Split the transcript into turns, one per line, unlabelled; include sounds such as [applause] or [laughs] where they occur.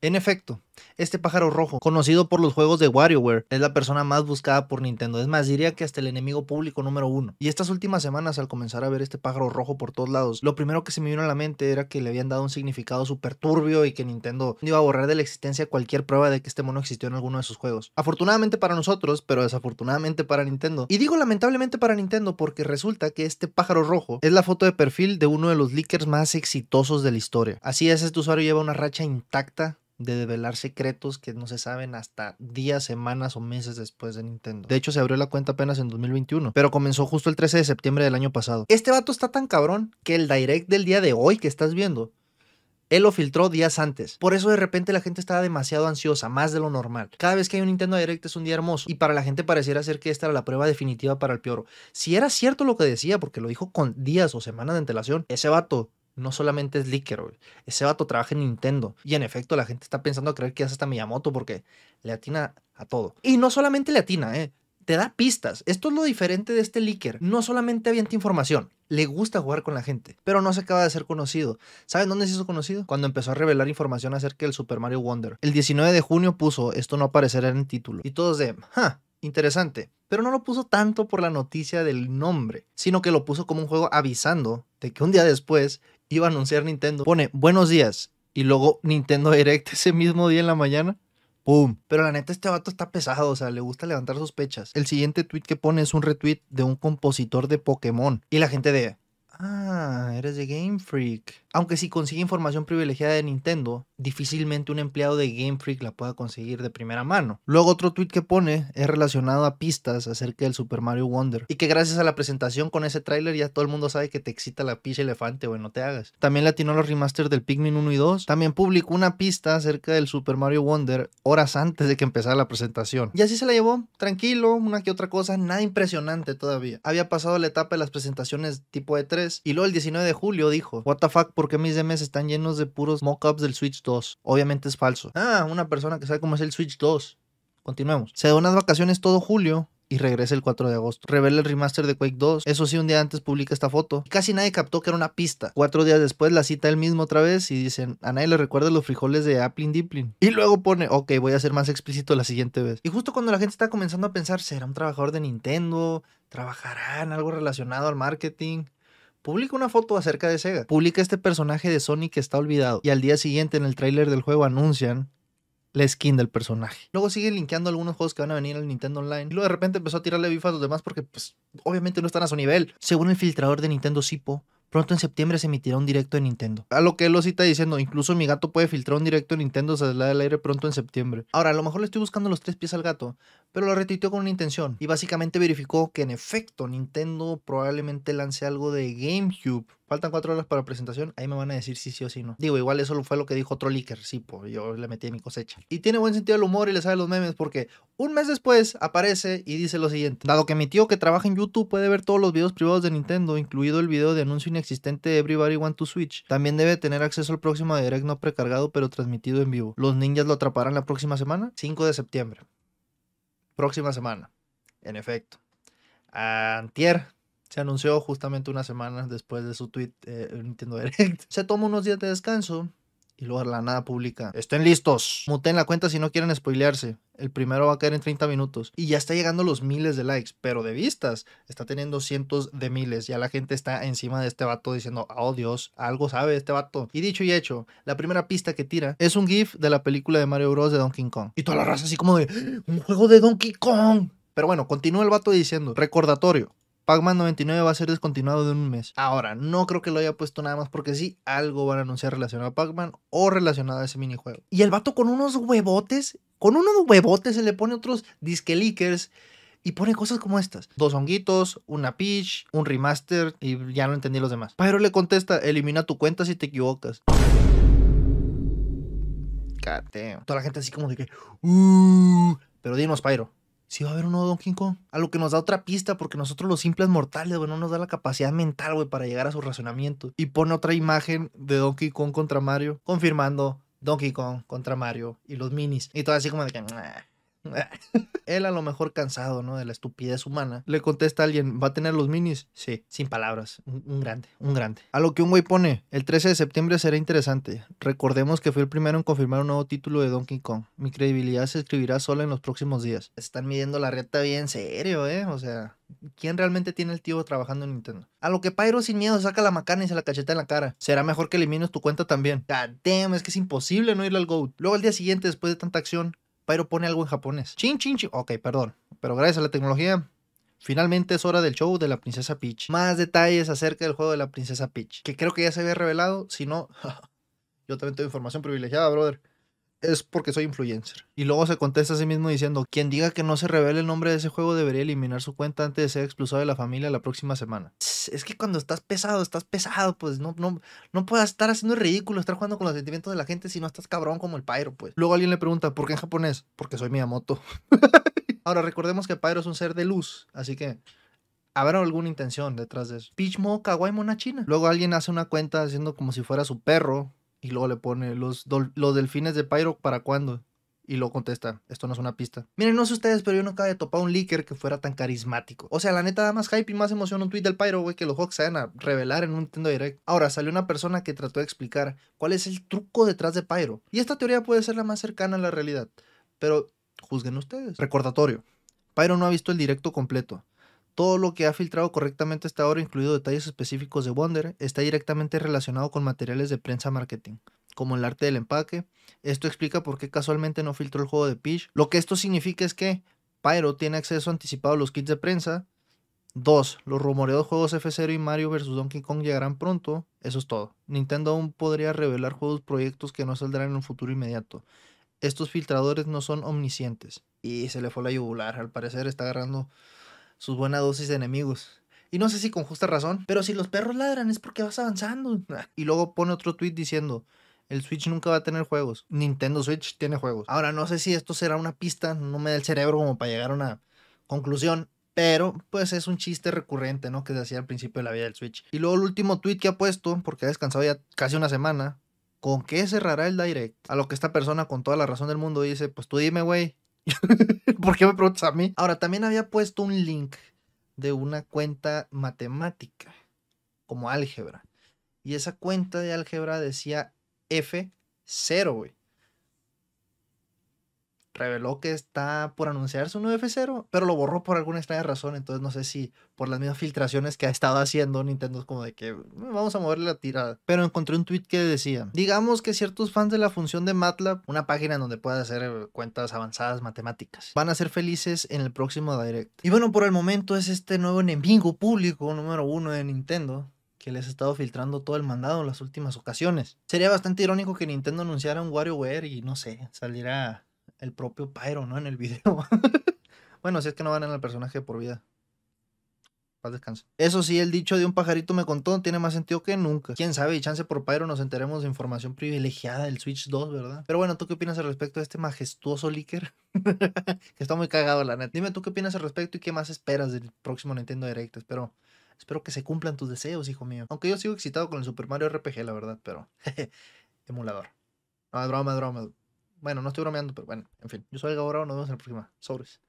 En efecto, este pájaro rojo, conocido por los juegos de WarioWare, es la persona más buscada por Nintendo. Es más, diría que hasta el enemigo público número uno. Y estas últimas semanas, al comenzar a ver este pájaro rojo por todos lados, lo primero que se me vino a la mente era que le habían dado un significado súper turbio y que Nintendo iba a borrar de la existencia cualquier prueba de que este mono existió en alguno de sus juegos. Afortunadamente para nosotros, pero desafortunadamente para Nintendo. Y digo lamentablemente para Nintendo porque resulta que este pájaro rojo es la foto de perfil de uno de los leakers más exitosos de la historia. Así es, este usuario lleva una racha intacta de develar secretos que no se saben hasta días, semanas o meses después de Nintendo. De hecho, se abrió la cuenta apenas en 2021, pero comenzó justo el 13 de septiembre del año pasado. Este vato está tan cabrón que el direct del día de hoy que estás viendo él lo filtró días antes. Por eso de repente la gente estaba demasiado ansiosa, más de lo normal. Cada vez que hay un Nintendo Direct es un día hermoso. Y para la gente pareciera ser que esta era la prueba definitiva para el Pioro. Si era cierto lo que decía, porque lo dijo con días o semanas de antelación, ese vato no solamente es Licker, Ese vato trabaja en Nintendo. Y en efecto, la gente está pensando a creer que hace hasta Miyamoto porque le atina a todo. Y no solamente le atina, ¿eh? Te da pistas. Esto es lo diferente de este Licker. No solamente avienta información, le gusta jugar con la gente, pero no se acaba de ser conocido. ¿Saben dónde se hizo conocido? Cuando empezó a revelar información acerca del Super Mario Wonder. El 19 de junio puso, esto no aparecerá en el título. Y todos de, ¡ja! Interesante. Pero no lo puso tanto por la noticia del nombre, sino que lo puso como un juego avisando de que un día después iba a anunciar Nintendo. Pone buenos días y luego Nintendo Direct [laughs] ese mismo día en la mañana. ¡Pum! Pero la neta, este vato está pesado, o sea, le gusta levantar sospechas. El siguiente tweet que pone es un retweet de un compositor de Pokémon. Y la gente de. Ah, eres de Game Freak. Aunque si consigue información privilegiada de Nintendo, difícilmente un empleado de Game Freak la pueda conseguir de primera mano. Luego otro tweet que pone es relacionado a pistas acerca del Super Mario Wonder. Y que gracias a la presentación con ese tráiler ya todo el mundo sabe que te excita la picha elefante, güey, no te hagas. También le atinó los remasters del Pikmin 1 y 2. También publicó una pista acerca del Super Mario Wonder horas antes de que empezara la presentación. Y así se la llevó, tranquilo, una que otra cosa, nada impresionante todavía. Había pasado la etapa de las presentaciones tipo E3 y luego el 19 de julio dijo, what the fuck, ¿por qué mis DMs están llenos de puros mockups del Switch 2? Obviamente es falso. Ah, una persona que sabe cómo es el Switch 2. Continuemos. Se da unas vacaciones todo julio y regresa el 4 de agosto. Revela el remaster de Quake 2. Eso sí, un día antes publica esta foto. Casi nadie captó que era una pista. Cuatro días después la cita él mismo otra vez y dicen, a nadie le recuerda los frijoles de Applin Diplin. Y luego pone, ok, voy a ser más explícito la siguiente vez. Y justo cuando la gente está comenzando a pensar, ¿será un trabajador de Nintendo? ¿Trabajará en algo relacionado al marketing? Publica una foto acerca de Sega. Publica este personaje de Sonic que está olvidado. Y al día siguiente en el tráiler del juego anuncian la skin del personaje. Luego sigue linkeando algunos juegos que van a venir al Nintendo Online. Y luego de repente empezó a tirarle bifas a los demás porque pues obviamente no están a su nivel. Según el filtrador de Nintendo Sipo, Pronto en septiembre se emitirá un directo de Nintendo. A lo que él lo cita diciendo, incluso mi gato puede filtrar un directo de Nintendo saldrá del aire pronto en septiembre. Ahora, a lo mejor le estoy buscando los tres pies al gato, pero lo retuiteó con una intención. Y básicamente verificó que en efecto Nintendo probablemente lance algo de GameCube Faltan cuatro horas para presentación. Ahí me van a decir si sí o si no. Digo, igual eso fue lo que dijo otro leaker. Sí, pues yo le metí mi cosecha. Y tiene buen sentido el humor y le sabe los memes porque un mes después aparece y dice lo siguiente. Dado que mi tío que trabaja en YouTube puede ver todos los videos privados de Nintendo, incluido el video de anuncio inexistente de Everybody Want to Switch, también debe tener acceso al próximo direct no precargado pero transmitido en vivo. ¿Los ninjas lo atraparán la próxima semana? 5 de septiembre. Próxima semana. En efecto. Antier se anunció justamente unas semanas después de su tweet eh, Nintendo [laughs] Direct. Se toma unos días de descanso y luego la nada publica. Estén listos. Muten la cuenta si no quieren spoilearse. El primero va a caer en 30 minutos. Y ya está llegando los miles de likes. Pero de vistas. Está teniendo cientos de miles. Ya la gente está encima de este vato diciendo, oh Dios, algo sabe este vato. Y dicho y hecho, la primera pista que tira es un GIF de la película de Mario Bros. de Donkey Kong. Y toda la raza así como de, un juego de Donkey Kong. Pero bueno, continúa el vato diciendo, recordatorio, Pac-Man 99 va a ser descontinuado de un mes. Ahora, no creo que lo haya puesto nada más porque sí, algo van a anunciar relacionado a Pac-Man o relacionado a ese minijuego. Y el vato con unos huevotes, con unos huevotes se le pone otros disque leakers y pone cosas como estas. Dos honguitos, una Peach, un remaster y ya no entendí los demás. Pyro le contesta, elimina tu cuenta si te equivocas. Cateo. Toda la gente así como de que... Uh, pero dinos, Pyro, si va a haber un nuevo Donkey Kong. A lo que nos da otra pista, porque nosotros los simples mortales, güey, no nos da la capacidad mental, güey, para llegar a su razonamiento. Y pone otra imagen de Donkey Kong contra Mario, confirmando Donkey Kong contra Mario y los minis. Y todo así como de que, [laughs] Él a lo mejor cansado, ¿no? De la estupidez humana. Le contesta a alguien, ¿va a tener los minis? Sí, sin palabras. Un, grande, un grande. A lo que un güey pone, el 13 de septiembre será interesante. Recordemos que fui el primero en confirmar un nuevo título de Donkey Kong. Mi credibilidad se escribirá sola en los próximos días. Están midiendo la reta bien serio, ¿eh? O sea, ¿quién realmente tiene el tío trabajando en Nintendo? A lo que Pyro sin miedo saca la macana y se la cacheta en la cara. Será mejor que elimines tu cuenta también. God damn, es que es imposible no irle al GOAT. Luego al día siguiente, después de tanta acción, Pyro pone algo en japonés. Chin, chin, chin. Ok, perdón. Pero gracias a la tecnología, finalmente es hora del show de la princesa Peach. Más detalles acerca del juego de la princesa Peach. Que creo que ya se había revelado. Si no, [laughs] yo también tengo información privilegiada, brother. Es porque soy influencer. Y luego se contesta a sí mismo diciendo, quien diga que no se revele el nombre de ese juego debería eliminar su cuenta antes de ser expulsado de la familia la próxima semana. Es que cuando estás pesado, estás pesado, pues no, no, no puedes estar haciendo ridículo, estar jugando con los sentimientos de la gente si no estás cabrón como el Pyro, pues. Luego alguien le pregunta, ¿por qué en japonés? Porque soy Miyamoto. [laughs] Ahora recordemos que Pyro es un ser de luz, así que habrá alguna intención detrás de eso. Peach Mo Kawaii Mona China. Luego alguien hace una cuenta haciendo como si fuera su perro y luego le pone los, los delfines de Pyro para cuándo. Y luego contesta, esto no es una pista. Miren, no sé ustedes, pero yo acabo de topar un leaker que fuera tan carismático. O sea, la neta da más hype y más emoción un tweet del Pyro, güey, que los se van a revelar en un Nintendo Direct. Ahora, salió una persona que trató de explicar cuál es el truco detrás de Pyro. Y esta teoría puede ser la más cercana a la realidad. Pero juzguen ustedes. Recordatorio. Pyro no ha visto el directo completo. Todo lo que ha filtrado correctamente hasta ahora, incluido detalles específicos de Wonder, está directamente relacionado con materiales de prensa marketing, como el arte del empaque. Esto explica por qué casualmente no filtró el juego de Peach. Lo que esto significa es que Pyro tiene acceso anticipado a los kits de prensa. 2. Los rumoreados juegos F0 y Mario vs. Donkey Kong llegarán pronto. Eso es todo. Nintendo aún podría revelar juegos proyectos que no saldrán en un futuro inmediato. Estos filtradores no son omniscientes. Y se le fue la yugular. Al parecer está agarrando sus buenas dosis de enemigos. Y no sé si con justa razón, pero si los perros ladran es porque vas avanzando. Y luego pone otro tweet diciendo, el Switch nunca va a tener juegos. Nintendo Switch tiene juegos. Ahora no sé si esto será una pista, no me da el cerebro como para llegar a una conclusión. Pero pues es un chiste recurrente, ¿no? Que se al principio de la vida del Switch. Y luego el último tweet que ha puesto, porque ha descansado ya casi una semana, ¿con qué cerrará el direct? A lo que esta persona con toda la razón del mundo dice, pues tú dime, güey, [laughs] ¿Por qué me preguntas a mí? Ahora, también había puesto un link de una cuenta matemática, como álgebra. Y esa cuenta de álgebra decía F0, güey reveló que está por anunciarse un nuevo F0, pero lo borró por alguna extraña razón. Entonces no sé si por las mismas filtraciones que ha estado haciendo Nintendo es como de que mm, vamos a moverle la tirada. Pero encontré un tweet que decía, digamos que ciertos fans de la función de MATLAB, una página donde puedes hacer eh, cuentas avanzadas matemáticas, van a ser felices en el próximo Direct. Y bueno, por el momento es este nuevo enemigo público número uno de Nintendo que les ha estado filtrando todo el mandado en las últimas ocasiones. Sería bastante irónico que Nintendo anunciara un WarioWare y no sé, saliera el propio Pyro, ¿no? En el [laughs] video. bueno, si es que no van en el personaje por vida. Paz descanso. Eso sí, el dicho de un pajarito me contó tiene más sentido que nunca. Quién sabe, y chance por Pyro nos enteremos de información privilegiada del Switch 2, ¿verdad? Pero bueno, ¿tú qué opinas al respecto de este majestuoso leaker? [laughs] que está muy cagado, la neta. Dime tú qué opinas al respecto y qué más esperas del próximo Nintendo Direct. Espero, espero que se cumplan tus deseos, hijo mío. Aunque yo sigo excitado con el Super Mario RPG, la verdad, pero. [laughs] emulador. No, es es. Bueno, no estoy bromeando, pero bueno, en fin. Yo soy el Gaborao, nos vemos en la próxima. Sobres.